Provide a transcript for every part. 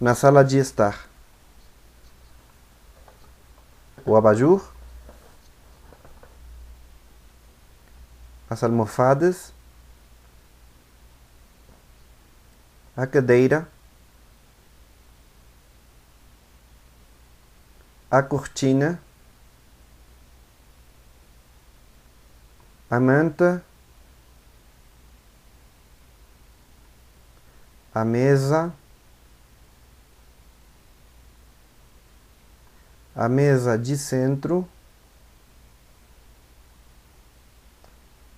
na sala de estar. O abajur, as almofadas, a cadeira, a cortina, a manta, a mesa, a mesa de centro,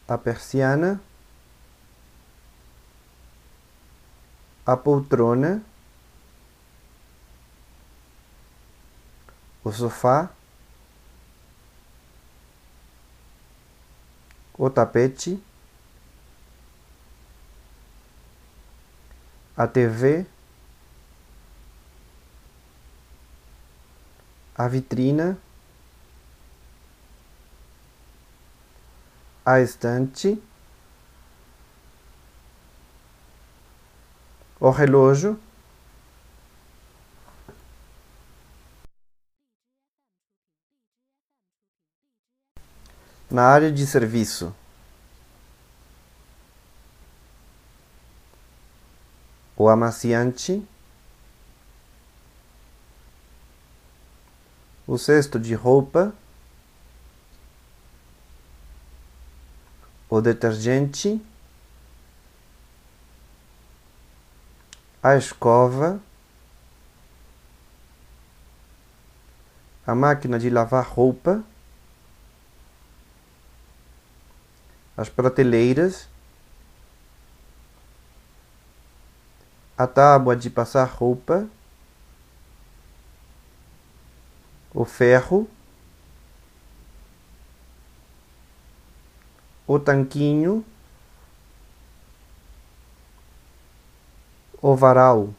a persiana, a poltrona, o sofá, o tapete, a TV, a vitrina, a estante, o relógio, na área de serviço. O amaciante, o cesto de roupa, o detergente, a escova, a máquina de lavar roupa, as prateleiras, a tábua de passar roupa, o ferro, o tanquinho, o varal.